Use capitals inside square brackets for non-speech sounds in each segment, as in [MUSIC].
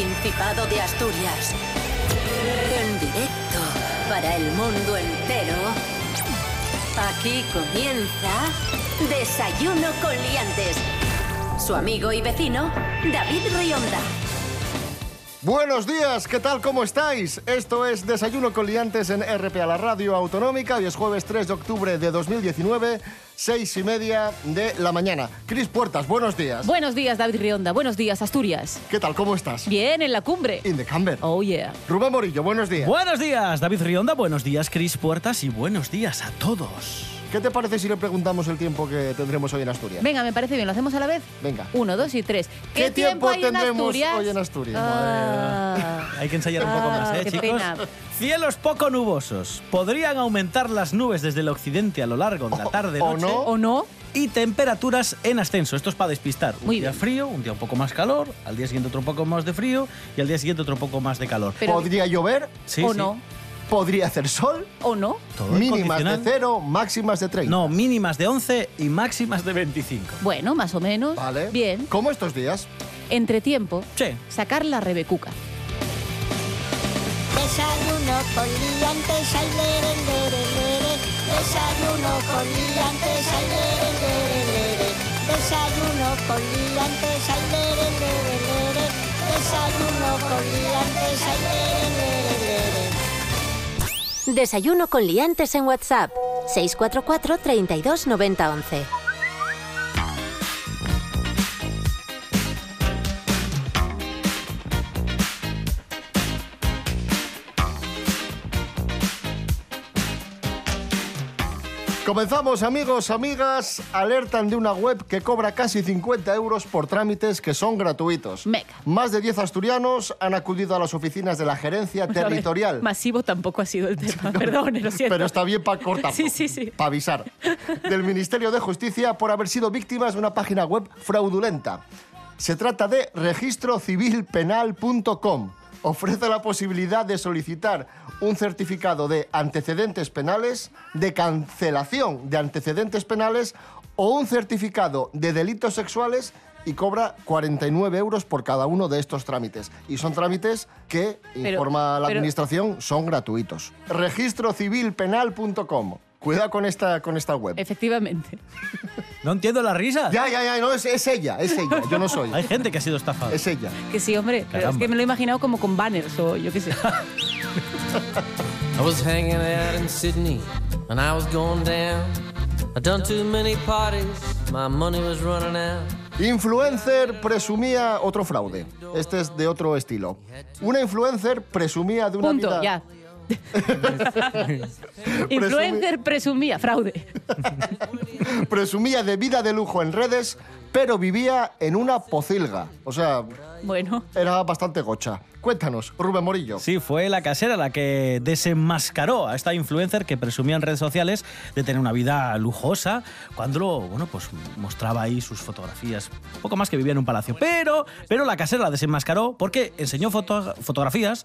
Principado de Asturias. En directo para el mundo entero. Aquí comienza Desayuno con Liantes. Su amigo y vecino, David Rionda. Buenos días, ¿qué tal? ¿Cómo estáis? Esto es Desayuno con Liantes en RP a la Radio Autonómica. Hoy es jueves 3 de octubre de 2019, seis y media de la mañana. Cris Puertas, buenos días. Buenos días, David Rionda. Buenos días, Asturias. ¿Qué tal? ¿Cómo estás? Bien, en la cumbre. In the camber. Oh, yeah. Rubén Morillo, buenos días. Buenos días, David Rionda. Buenos días, Cris Puertas. Y buenos días a todos. ¿Qué te parece si le preguntamos el tiempo que tendremos hoy en Asturias? Venga, me parece bien. ¿Lo hacemos a la vez? Venga. Uno, dos y tres. ¿Qué tiempo hay en tendremos Asturias? hoy en Asturias? Ah. Hay que ensayar un poco Ah, más, ¿eh, qué chicos? pena. Cielos poco nubosos. Podrían aumentar las nubes desde el occidente a lo largo de la tarde o noche. no. ¿O no? Y temperaturas en ascenso. Esto es para despistar. Un Muy día bien. frío, un día un poco más calor, al día siguiente otro poco más de frío y al día siguiente otro poco más de calor. Pero- Podría llover, Sí, ¿O sí. no? Podría hacer sol, ¿O no? Todo es mínimas de condicional. cero, máximas de 30. No, mínimas de 11 y máximas de 25. Bueno, más o menos. Vale. Bien. ¿Cómo estos días? Entre tiempo, Che, sacar la rebecuca. Desayuno con liantes, ay, lere, lere, lere. Desayuno con liantes, ay, lere, lere, lere. Desayuno con liantes, ay, lere, lere, lere. Desayuno con liantes, ay, lere, lere. Desayuno con liantes en WhatsApp. 644 32 90 11. Comenzamos, amigos, amigas. Alertan de una web que cobra casi 50 euros por trámites que son gratuitos. Mega. Más de 10 asturianos han acudido a las oficinas de la gerencia ver, territorial. Masivo tampoco ha sido el tema. [LAUGHS] Perdón, lo siento. Pero está bien para cortar. [LAUGHS] Sí, sí, sí. Para avisar. Del Ministerio de Justicia por haber sido víctimas de una página web fraudulenta. Se trata de registrocivilpenal.com. Ofrece la posibilidad de solicitar un certificado de antecedentes penales, de cancelación de antecedentes penales o un certificado de delitos sexuales y cobra 49 euros por cada uno de estos trámites. Y son trámites que, Pero- informa la pero- Administración, son gratuitos. Registrocivilpenal.com. Cuidado con esta, con esta web. Efectivamente. [LAUGHS] no entiendo la risa. Ya, ya, ya, no, es, es ella, es ella, yo no soy. [LAUGHS] Hay gente que ha sido estafada. Es ella. Que sí, hombre. Pero es Caramba. que me lo he imaginado como con banners o yo qué sé. [LAUGHS] I was hanging out in Sydney and I was going down. I done too many parties, my money was running out. Influencer presumía otro fraude. Este es de otro estilo. Una influencer presumía de una Punto, vida... ya. Influencer presumía fraude. presumía de vida de lujo en redes, pero vivía en una pocilga. O sea, Bueno, era bastante gocha. Cuéntanos, Rubén Morillo. Sí, fue la casera la que desenmascaró a esta influencer que presumía en redes sociales de tener una vida lujosa cuando, bueno, pues mostraba ahí sus fotografías. Poco más que vivía en un palacio. Pero, pero la casera la desenmascaró porque enseñó foto- fotografías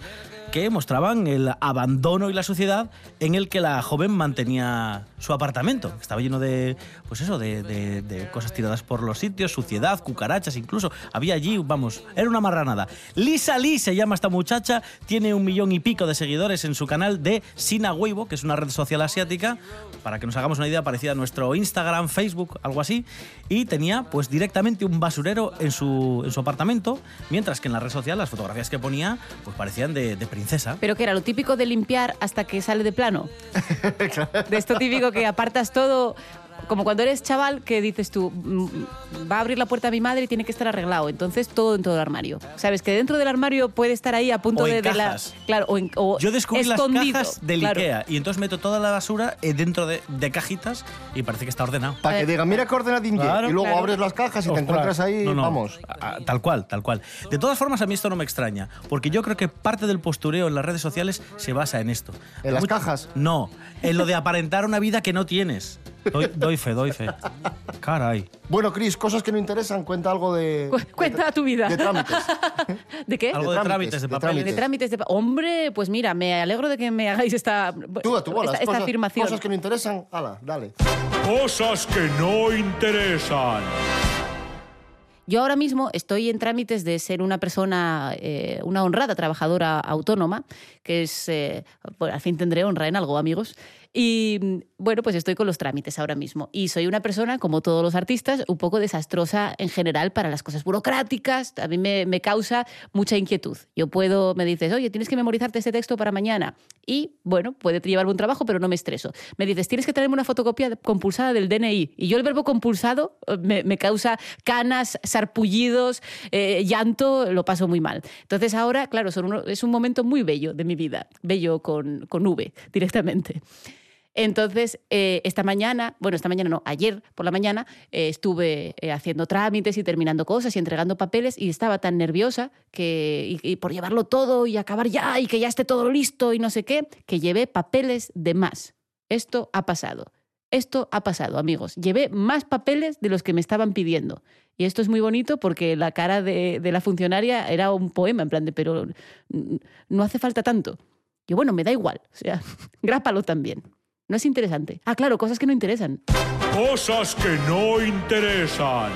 que mostraban el abandono y la suciedad en el que la joven mantenía su apartamento. Estaba lleno de, pues eso, de, de- de cosas tiradas por los sitios, suciedad, cucarachas incluso. Había allí, vamos, era una marranada. Lisa Lee se llama esta muchacha, tiene un millón y pico de seguidores en su canal de Sina Weibo, que es una red social asiática, para que nos hagamos una idea parecida a nuestro Instagram, Facebook, algo así, y tenía pues directamente un basurero en su, en su apartamento, mientras que en la red social las fotografías que ponía pues parecían de, de princesa. pero que era lo típico de limpiar hasta que sale de plano. [LAUGHS] De esto típico que apartas todo. Como cuando eres chaval que dices tú, mm, va a abrir la puerta a mi madre y tiene que estar arreglado. Entonces todo en todo el armario. Sabes que dentro del armario puede estar ahí a punto O en de, de la. cajas. Claro, o, en- o Yo descubrí escondido. las cajas del claro. Ikea y entonces meto toda la basura eh, dentro de, de cajitas y parece que está ordenado. Para que digan, mira qué ordenadín lleva", Claro, y luego claro. abres las cajas y te encuentras ahí, No, no, vamos. a- a- tal cual, tal cual. De todas formas, a mí esto no me extraña, porque yo creo que parte del postureo en las redes sociales se basa en esto. ¿En las cajas? No, en lo de aparentar una vida que no tienes. Doy, doy fe, doy fe. Caray. Bueno, Cris, cosas que no interesan, cuenta algo de... Cu- Cuenta tu vida. De trámites. [LAUGHS] ¿De qué? Algo de trámites de papeles. De trámites de pa- Hombre, pues mira, me alegro de que me hagáis esta, Tú a tu bola. esta, esta cosas, afirmación. Cosas que no interesan, ala, dale. Cosas que no interesan. Yo ahora mismo estoy en trámites de ser una persona, eh, una honrada trabajadora autónoma, que es, eh, bueno, al fin tendré honra en algo, amigos. Y mm, bueno, pues estoy con los trámites ahora mismo. Y soy una persona, como todos los artistas, un poco desastrosa en general para las cosas burocráticas. A mí me, me causa mucha inquietud. Yo puedo, me dices, oye, tienes que memorizarte este texto para mañana. Y bueno, puede llevarme un trabajo, pero no me estreso. Me dices, tienes que traerme una fotocopia compulsada del DNI. Y yo el verbo compulsado eh, me, me causa canas, sarpullidos, eh, llanto, lo paso muy mal. Entonces ahora, claro, son uno- es un momento muy bello de mi vida. Bello con, con V directamente. Entonces, eh, esta mañana, bueno, esta mañana no, ayer por la mañana, eh, estuve eh, haciendo trámites y terminando cosas y entregando papeles y estaba tan nerviosa que, y, por llevarlo todo y acabar ya y que ya esté todo listo y no sé qué, que llevé papeles de más. Esto ha pasado. Esto ha pasado, amigos. Llevé más papeles de los que me estaban pidiendo. Y esto es muy bonito porque la cara de, la funcionaria era un poema, en plan de, pero no hace falta tanto. Y bueno, me da igual. O sea, [LAUGHS] grápalo también. No es interesante. Ah, claro, cosas que no interesan. Cosas que no interesan.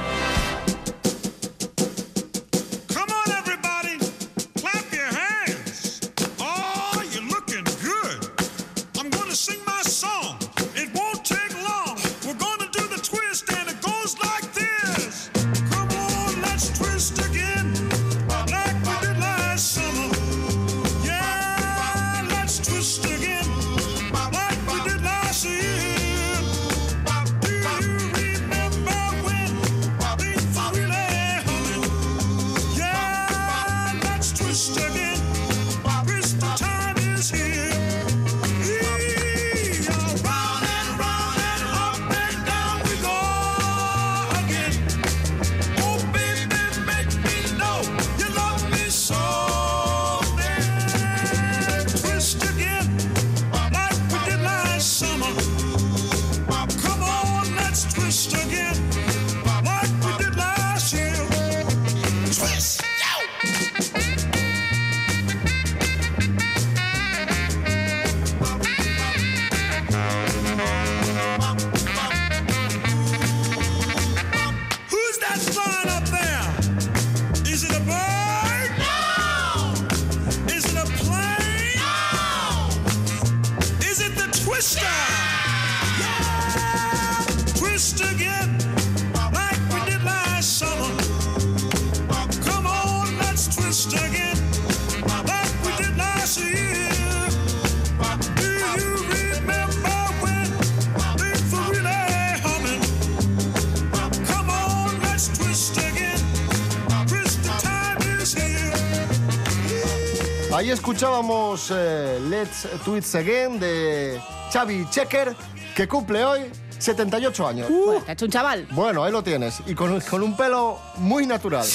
Escuchábamos eh, Let's Twist Again de Xavi Checker, que cumple hoy 78 años. Bueno, te ha hecho un chaval. Bueno, ahí lo tienes. Y con, con un pelo muy natural. [LAUGHS]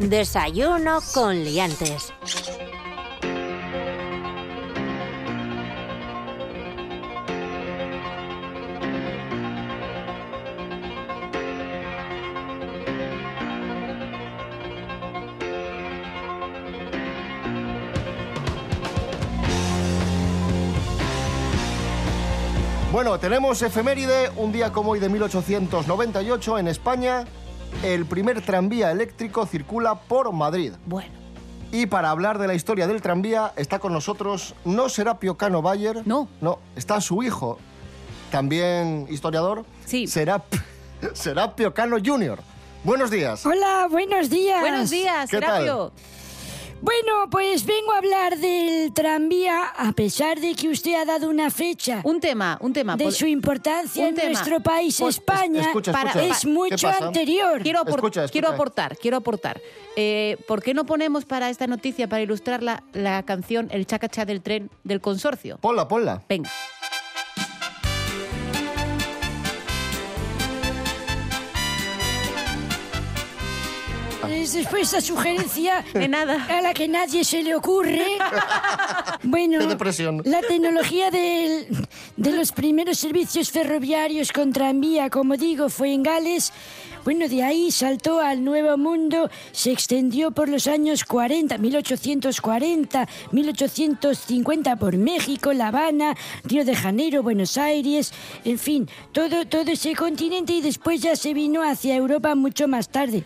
Desayuno con liantes. Bueno, tenemos efeméride, un día como hoy de 1898 en España, el primer tranvía eléctrico circula por Madrid. Bueno, Y para hablar de la historia del tranvía está con nosotros no Serapio Cano Bayer. No. No, está su hijo, también historiador. Sí. Serap- [LAUGHS] Serapio Cano Jr. Buenos días. Hola, buenos días. buenos días, ¿Qué tal? Bueno, pues vengo a hablar del tranvía, a pesar de que usted ha dado una fecha Un tema, un tema. de su importancia en tema. nuestro país, Pues, España, escucha, Para- escucha. es ¿Qué mucho anterior. Quiero, apor- Escucha, escucha. quiero aportar, quiero aportar. Eh, ¿Por qué no ponemos para esta noticia, para ilustrarla, la canción El chacachá del tren del consorcio? Ponla, ponla. Venga. Después esa sugerencia De nada. a la que nadie se le ocurre. [LAUGHS] Bueno, Qué depresión. la tecnología del, de los primeros servicios ferroviarios con tranvía, como digo, fue en Gales. Bueno, de ahí saltó al Nuevo Mundo, se extendió por los años 40, 1840, 1850 por México, La Habana, Río de Janeiro, Buenos Aires, en fin, todo, todo ese continente y después ya se vino hacia Europa mucho más tarde.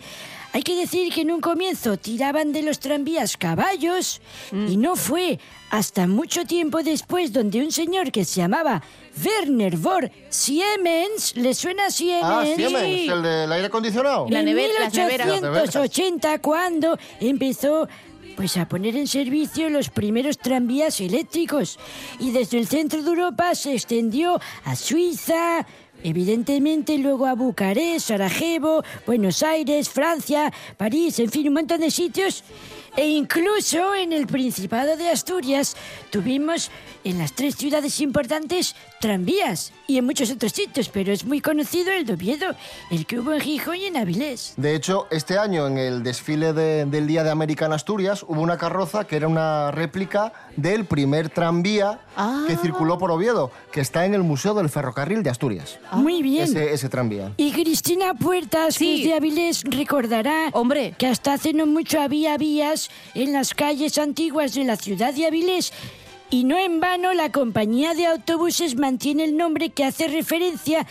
Hay que decir que en un comienzo tiraban de los tranvías caballos y no fue hasta mucho tiempo después donde un señor que se llamaba Werner von Siemens, ¿le suena Siemens? Ah, Siemens, el del aire acondicionado. La en nevera- las neveras. Las neveras. 1880 cuando empezó pues a poner en servicio los primeros tranvías eléctricos y desde el centro de Europa se extendió a Suiza, evidentemente luego a Bucarest, Sarajevo, Buenos Aires, Francia, París, en fin, un montón de sitios. E incluso en el Principado de Asturias tuvimos en las tres ciudades importantes tranvías y en muchos otros sitios, pero es muy conocido el de Oviedo, el que hubo en Gijón y en Avilés. De hecho, este año en el desfile de- del Día de América en Asturias hubo una carroza que era una réplica del primer tranvía Ah. que circuló por Oviedo, que está en el Museo del Ferrocarril de Asturias. Muy bien. Ese, ese tranvía. Y Cristina Puertas, que Sí. es de Avilés, recordará Hombre. que hasta hace no mucho había vías en las calles antiguas de la ciudad de Avilés. Y no en vano la compañía de autobuses mantiene el nombre que hace referencia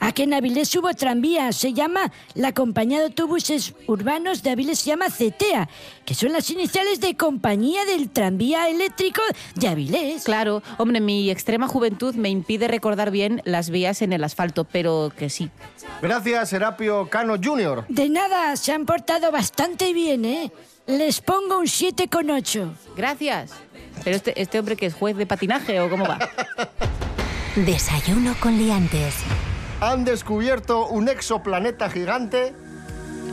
a que en Avilés hubo tranvía. Se llama la compañía de autobuses urbanos de Avilés, se llama CETEA, que son las iniciales de compañía del tranvía eléctrico de Avilés. Claro, hombre, mi extrema juventud me impide recordar bien las vías en el asfalto, pero que sí. Gracias, Serapio Cano Jr. De nada, se han portado bastante bien, ¿eh? Les pongo un 7,8. Gracias. Pero este, este hombre que es juez de patinaje o cómo va. [LAUGHS] Desayuno con liantes. Han descubierto un exoplaneta gigante,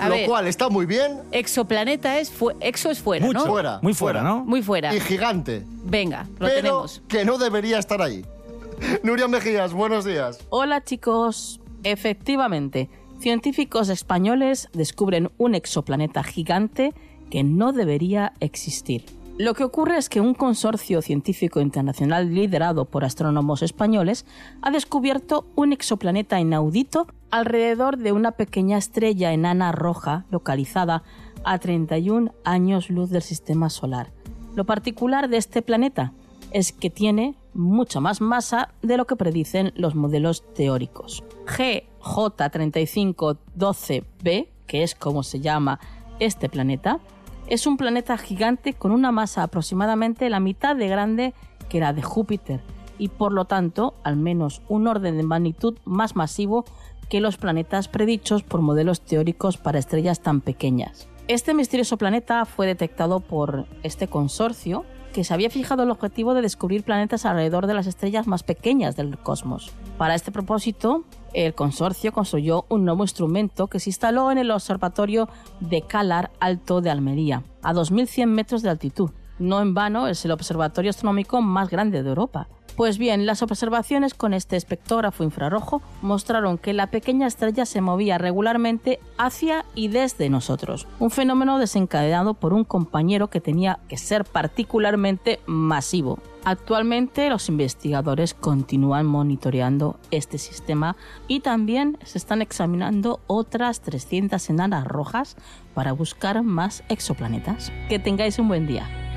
A lo ver. cual está muy bien Exoplaneta es fu- exo es fuera, Mucho. ¿no? Fuera, Muy fuera, fuera. ¿no? Muy fuera. y gigante, Venga, lo pero tenemos. que no debería estar ahí. [LAUGHS] Nuria Mejías, buenos días. Hola chicos, efectivamente, científicos españoles descubren un exoplaneta gigante que no debería existir. Lo que ocurre es que un consorcio científico internacional liderado por astrónomos españoles ha descubierto un exoplaneta inaudito alrededor de una pequeña estrella enana roja localizada a 31 años luz del sistema solar. Lo particular de este planeta es que tiene mucha más masa de lo que predicen los modelos teóricos. GJ3512b, que es como se llama este planeta, es un planeta gigante con una masa aproximadamente la mitad de grande que la de Júpiter y por lo tanto al menos un orden de magnitud más masivo que los planetas predichos por modelos teóricos para estrellas tan pequeñas. Este misterioso planeta fue detectado por este consorcio que se había fijado el objetivo de descubrir planetas alrededor de las estrellas más pequeñas del cosmos. Para este propósito, el consorcio construyó un nuevo instrumento que se instaló en el Observatorio de Calar Alto de Almería, a 2.100 metros de altitud. No en vano es el observatorio astronómico más grande de Europa. Pues bien, las observaciones con este espectrógrafo infrarrojo mostraron que la pequeña estrella se movía regularmente hacia y desde nosotros, un fenómeno desencadenado por un compañero que tenía que ser particularmente masivo. Actualmente los investigadores continúan monitoreando este sistema y también se están examinando otras 300 enanas rojas para buscar más exoplanetas. Que tengáis un buen día.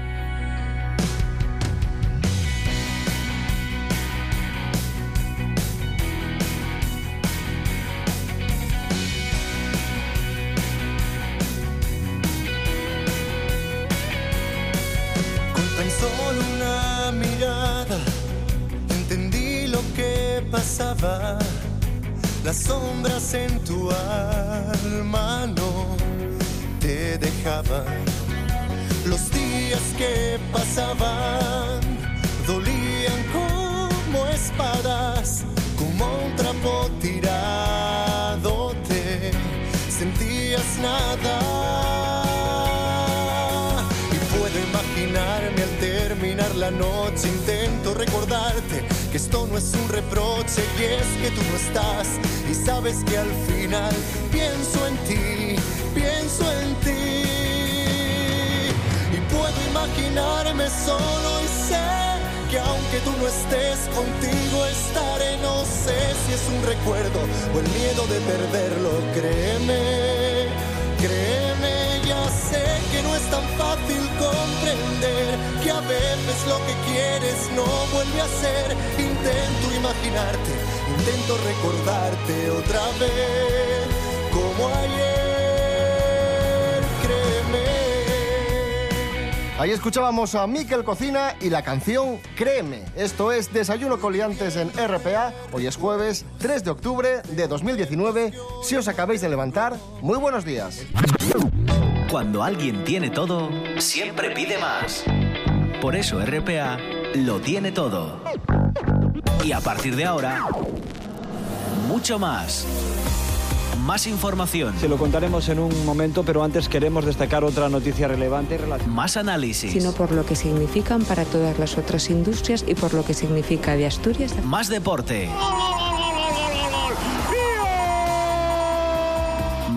Solo una mirada entendí lo que pasaba. Las sombras en tu alma no te dejaban. Los días que pasaban dolían como espadas, como un trapo tirado te sentías nada. Que esto no es un reproche y es que tú no estás y sabes que al final pienso en ti, pienso en ti. Y puedo imaginarme solo y sé que aunque tú no estés contigo estaré. No sé si es un recuerdo o el miedo de perderlo. Créeme, quieres no vuelve a ser. Intento imaginarte, intento recordarte otra vez como ayer. Créeme. Ahí escuchábamos a Miquel Cocina y la canción Créeme. Esto es Desayuno con Liantes en RPA. Hoy es jueves 3 de octubre de 2019. Si os acabáis de levantar, muy buenos días. Cuando alguien tiene todo, siempre pide más. Por eso RPA lo tiene todo. Y a partir de ahora, mucho más. Más información. Se lo contaremos en un momento, pero antes queremos destacar otra noticia relevante. Más análisis. sino por lo que significan para todas las otras industrias y por lo que significa de Asturias. Más deporte.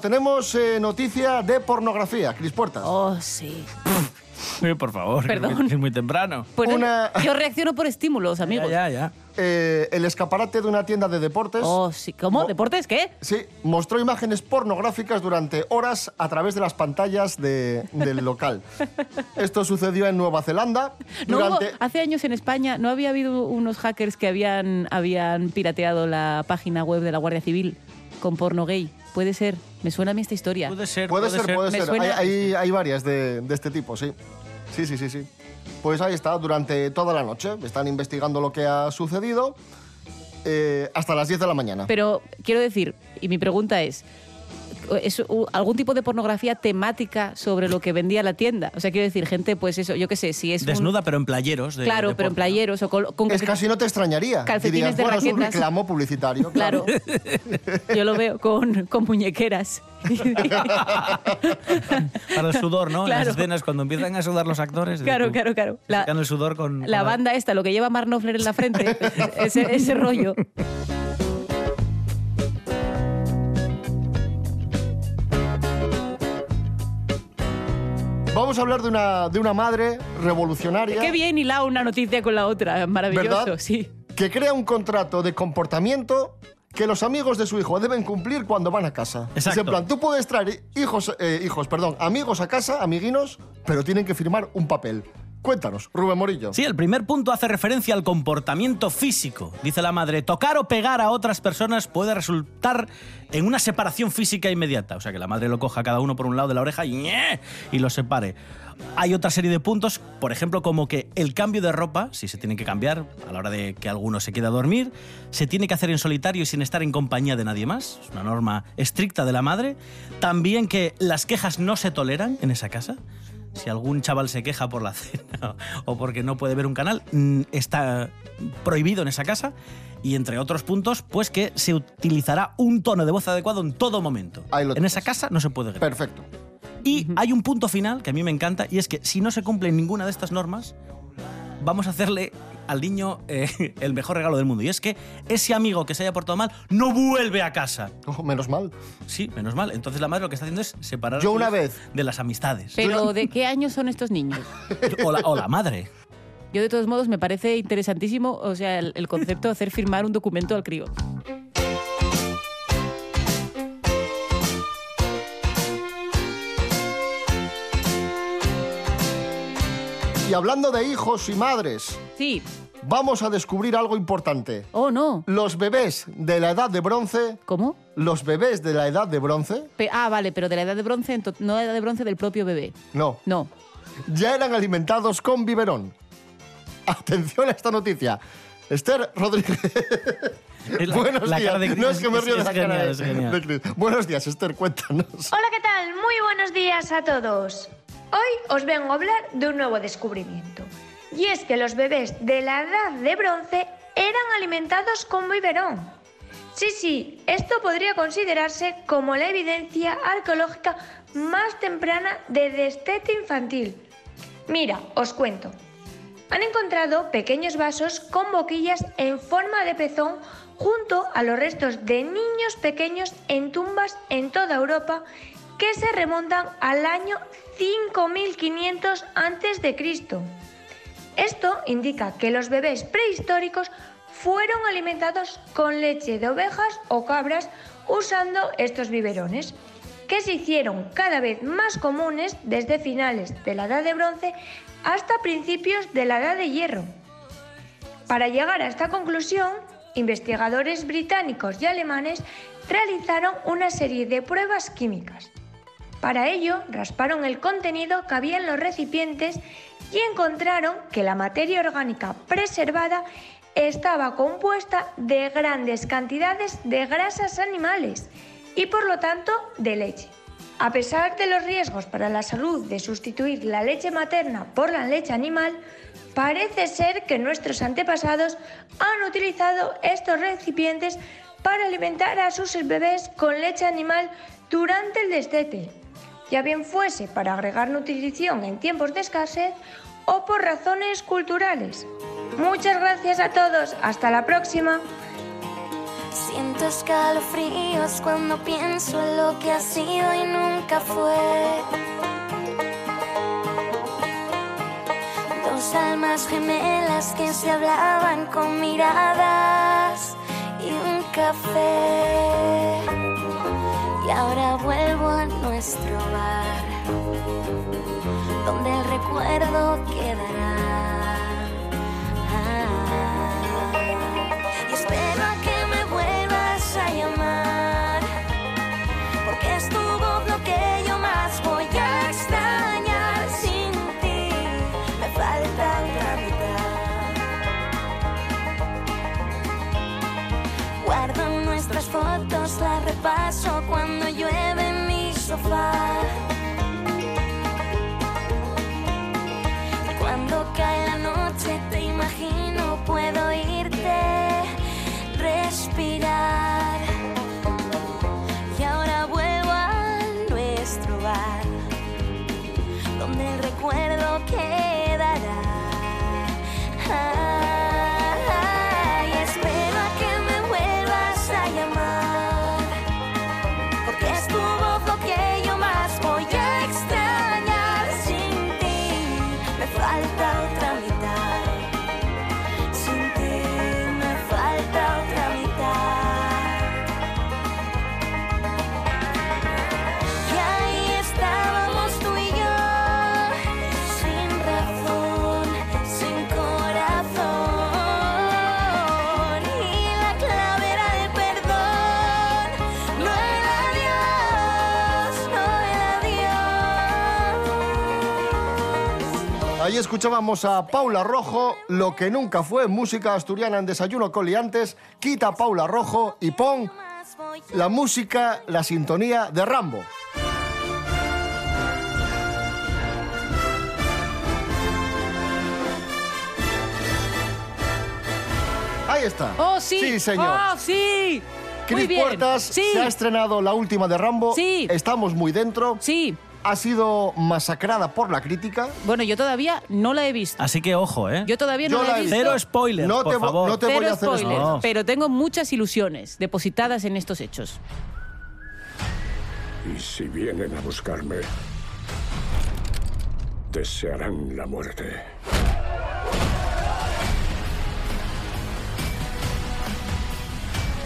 Bueno, tenemos eh, noticia de pornografía. Cris Puertas. Oh, sí. [LAUGHS] Eh, Por favor, Perdón. es muy temprano. Bueno, Una- Yo reacciono por estímulos, [LAUGHS] amigos. Ya, ya. Eh, el escaparate de una tienda de deportes. Oh, sí. ¿Cómo? ¿Deportes qué? Sí, mostró imágenes pornográficas durante horas a través de las pantallas de- del [LAUGHS] local. Esto sucedió en Nueva Zelanda. No hubo- Durante... hace años en España no había habido unos hackers que habían, habían pirateado la página web de la Guardia Civil con porno gay. Puede ser. Me suena a mí esta historia. Puede ser, Puede ser, puede ser. suena- Hay, hay- hay varias de, de este tipo, sí. Sí, sí, sí, sí. Pues ahí está, durante toda la noche. Están investigando lo que ha sucedido eh, hasta las 10 de la mañana. Pero quiero decir, y mi pregunta es, ¿es algún tipo de pornografía temática sobre lo que vendía la tienda? O sea, quiero decir, gente, pues eso, yo qué sé, si es un- Desnuda, pero en playeros. de- claro, de pero en porno. playeros o con, con Es casi no te extrañaría. Calcetines Dirías, de bueno, es un raquetas". reclamo publicitario. [LAUGHS] Claro. Yo lo veo con, con muñequeras. [LAUGHS] Para el sudor, ¿no? En Claro. las escenas, cuando empiezan a sudar los actores. Claro, tú- claro, claro. La- el sudor con. La con banda esta, lo que lleva Mark Knopfler en la frente, [LAUGHS] ese, ese rollo. Vamos a hablar de una, de una madre revolucionaria. Qué bien hilado una noticia con la otra, maravilloso, ¿Verdad? sí. Que crea un contrato de comportamiento que los amigos de su hijo deben cumplir cuando van a casa. Exacto. Es en plan, tú puedes traer hijos, eh, hijos, perdón, amigos a casa, amiguinos, pero tienen que firmar un papel. Cuéntanos, Rubén Morillo. Sí, el primer punto hace referencia al comportamiento físico. Dice la madre, tocar o pegar a otras personas puede resultar en una separación física inmediata. O sea, que la madre lo coja cada uno por un lado de la oreja y, y lo separe. Hay otra serie de puntos, por ejemplo, como que el cambio de ropa, si se tiene que cambiar a la hora de que alguno se quede a dormir, se tiene que hacer en solitario y sin estar en compañía de nadie más. Es una norma estricta de la madre. También que las quejas no se toleran en esa casa. Si algún chaval se queja por la [LAUGHS] cena o porque no puede ver un canal, mm, está prohibido en esa casa. Y entre otros puntos, pues que se utilizará un tono de voz adecuado en todo momento. En esa casa no se puede gritar. Perfecto. Y hay un punto final que a mí me encanta y es que si no se cumplen ninguna de estas normas, vamos a hacerle al niño eh, [LAUGHS] el mejor regalo del mundo. Y es que ese amigo que se haya portado mal no vuelve a casa. Oh, menos mal. Sí, menos mal. Entonces la madre lo que está haciendo es separar Yo una vez- de las amistades. Pero ¿de qué años son estos niños? [LAUGHS] O la, o la madre. Yo de todos modos me parece interesantísimo, o sea, el, el concepto de hacer firmar un documento al crío. Y hablando de hijos y madres, Sí. Vamos a descubrir algo importante. Oh, no. Los bebés de la edad de bronce. ¿Cómo? Los bebés de la edad de bronce. Pe- ah, vale, pero de la edad de bronce, ento- no de la edad de bronce del propio bebé. No. No. Ya eran alimentados con biberón. [LAUGHS] Atención a esta noticia. Esther Rodríguez. La- [LAUGHS] Buenos la días. cara de no es que me río de la cara genial, de- es genial. de Cris. Buenos días, Esther, cuéntanos. Hola, ¿qué tal? Muy buenos días a todos. Hoy os vengo a hablar de un nuevo descubrimiento. Y es que los bebés de la edad de bronce eran alimentados con biberón. Sí, sí, esto podría considerarse como la evidencia arqueológica más temprana de destete infantil. Mira, os cuento. Han encontrado pequeños vasos con boquillas en forma de pezón junto a los restos de niños pequeños en tumbas en toda Europa que se remontan al año 5500 a.C. Esto indica que los bebés prehistóricos fueron alimentados con leche de ovejas o cabras usando estos biberones, que se hicieron cada vez más comunes desde finales de la Edad de Bronce hasta principios de la Edad de Hierro. Para llegar a esta conclusión, investigadores británicos y alemanes realizaron una serie de pruebas químicas. Para ello, rasparon el contenido que había en los recipientes y encontraron que la materia orgánica preservada estaba compuesta de grandes cantidades de grasas animales y por lo tanto de leche. A pesar de los riesgos para la salud de sustituir la leche materna por la leche animal, parece ser que nuestros antepasados han utilizado estos recipientes para alimentar a sus bebés con leche animal durante el destete, ya bien fuese para agregar nutrición en tiempos de escasez o por razones culturales. Muchas gracias a todos, hasta la próxima. Siento escalofríos cuando pienso en lo que ha sido y nunca fue. Dos almas gemelas que se hablaban con miradas y un café. Y ahora vuelvo a nuestro bar, donde el recuerdo quedará. Y espero a que me vuelvas a llamar, porque es tu voz lo que yo más voy a extrañar. Sin ti me falta otra mitad. Guardo nuestras fotos, las repaso cuando Cuando cae la noche te imagino, puedo irte, respirar. Y ahora vuelvo a nuestro bar, donde el recuerdo quedará. Ay, escuchábamos a Paula Rojo, lo que nunca fue música asturiana en Desayuno con Liantes. Quita a Paula Rojo y pon la música, la sintonía de Rambo. Ahí está. ¡Oh, sí! Sí, señor. ¡Oh, sí! Bien. Puertas Sí. se ha estrenado la última de Rambo. Sí. Estamos muy dentro. Sí. Ha sido masacrada por la crítica. Bueno, yo todavía no la he visto. Así que ojo, ¿eh? Yo todavía no Yo la la he visto. Cero spoilers, No por te vo- favor. no te voy a hacer spoilers, spoilers. pero tengo muchas ilusiones depositadas en estos hechos. Y si vienen a buscarme, desearán la muerte.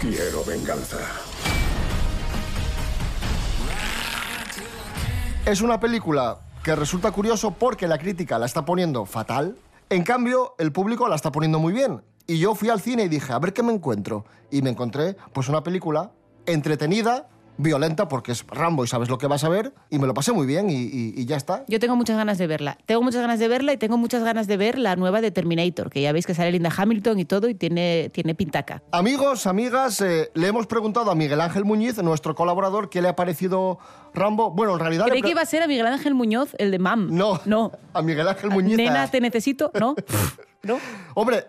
Quiero venganza. Es una película que resulta curioso porque la crítica la está poniendo fatal. En cambio, el público la está poniendo muy bien. Y yo fui al cine y dije, a ver qué me encuentro. Y me encontré, pues, una película entretenida, violenta porque es Rambo y sabes lo que vas a ver, y me lo pasé muy bien y, y- y ya está. Yo tengo muchas ganas de verla. Tengo muchas ganas de verla y tengo muchas ganas de ver la nueva de Terminator, que ya veis que sale Linda Hamilton y todo y tiene, tiene pintaca. Amigos, amigas, eh, le hemos preguntado a Miguel Ángel Muñiz, nuestro colaborador, qué le ha parecido Rambo. Bueno, en realidad... Creí que iba a ser a Miguel Ángel Muñoz, el de MAM. No, no. [LAUGHS] a Miguel Ángel Muñiz. Nena, ah. te necesito, ¿no? [LAUGHS] ¿No? Hombre,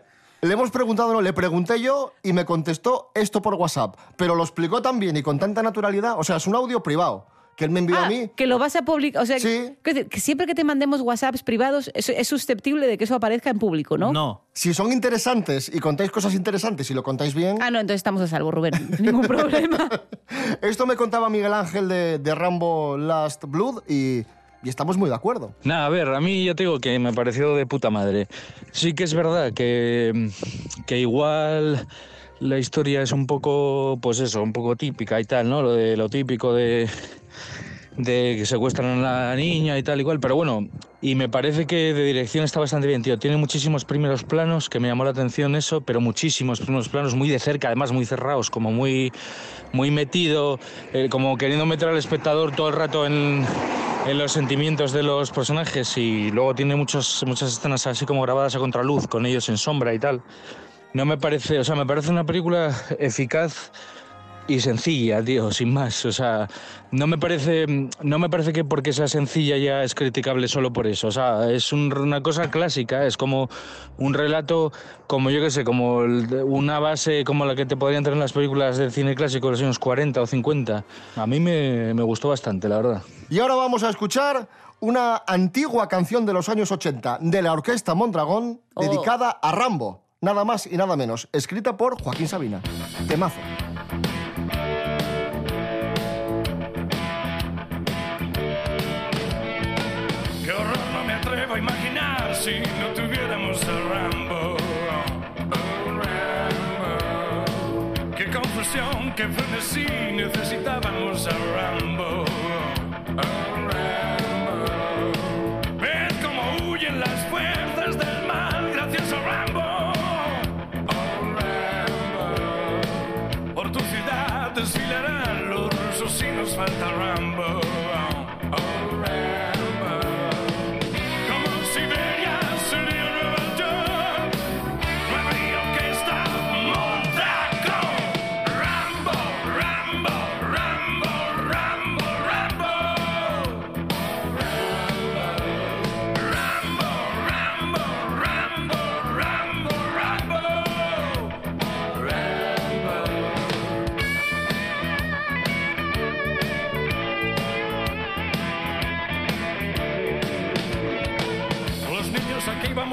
le hemos preguntado, no, le pregunté yo y me contestó esto por WhatsApp, pero lo explicó tan bien y con tanta naturalidad, o sea, es un audio privado que él me envió a Ah, mí. que lo vas a publicar. O sea, decir, que siempre que te mandemos WhatsApps privados es, es susceptible de que eso aparezca en público, ¿no? No. Si son interesantes y contáis cosas interesantes y lo contáis bien. Ah, no, entonces estamos a salvo, Rubén. [LAUGHS] Ningún problema. [LAUGHS] Esto me contaba Miguel Ángel de, de Rambo Last Blood y, y estamos muy de acuerdo. Nada, a ver, a mí ya te digo que me pareció de puta madre. Sí que es verdad que, que igual la historia es un poco, pues eso, un poco típica y tal, ¿no? Lo de lo típico de, de que secuestran a la niña y tal igual, pero bueno, y me parece que de dirección está bastante bien, tío. Tiene muchísimos primeros planos, que me llamó la atención eso, pero muchísimos primeros planos muy de cerca, además muy cerrados, como muy, muy metido, eh, como queriendo meter al espectador todo el rato en, en los sentimientos de los personajes y luego tiene muchos, muchas escenas así como grabadas a contraluz, con ellos en sombra y tal. No me parece, o sea, me parece una película eficaz y sencilla, tío, sin más. O sea, no me parece, no me parece que porque sea sencilla ya es criticable solo por eso. O sea, es un- una cosa clásica, es como un relato, como yo qué sé, como el de- una base como la que te podrían tener en las películas del cine clásico de los años 40 o 50. A mí me, me gustó bastante, la verdad. Y ahora vamos a escuchar una antigua canción de los años 80 de la orquesta Mondragón Oh. dedicada a Rambo, nada más y nada menos, escrita por Joaquín Sabina. Temazo. Si no tuviéramos a Rambo. Oh, Rambo. Qué confusión, qué frenesí, necesitábamos a Rambo. Oh,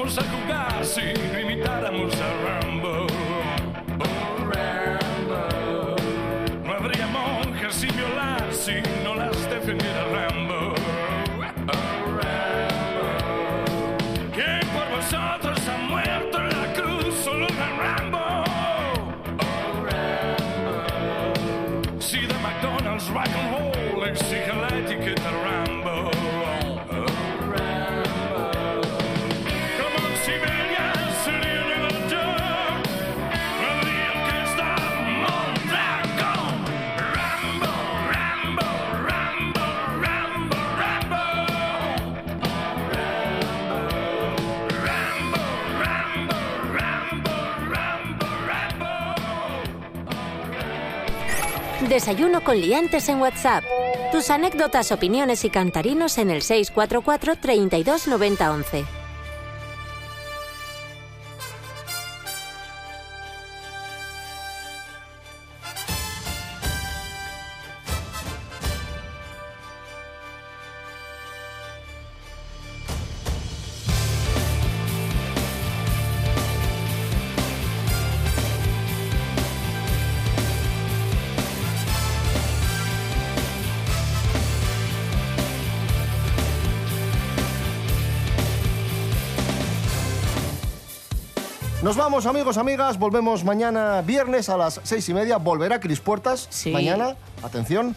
vamos a jugar si no imitáramos a Rambo. Oh, Rambo. No habría monjas sin violar si no las defendiera Desayuno con liantes en WhatsApp. Tus anécdotas, opiniones y cantarinos en el 644 32 90 11. Nos vamos, amigos, amigas. Volvemos mañana viernes a las seis y media. Volverá Cris Puertas mañana. Atención.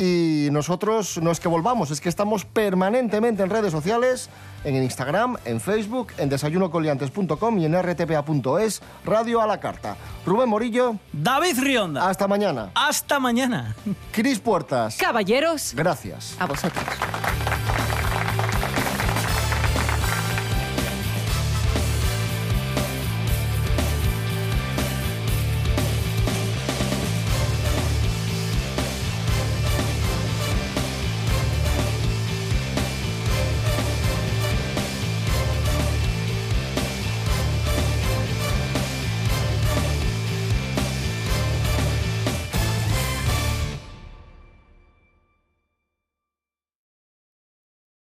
Y nosotros no es que volvamos, es que estamos permanentemente en redes sociales, en Instagram, en Facebook, en desayunocoliantes.com y en rtpa.es, Radio a la Carta. Rubén Morillo. David Rionda. Hasta mañana. Hasta mañana. Cris Puertas. Caballeros. Gracias. A vosotros.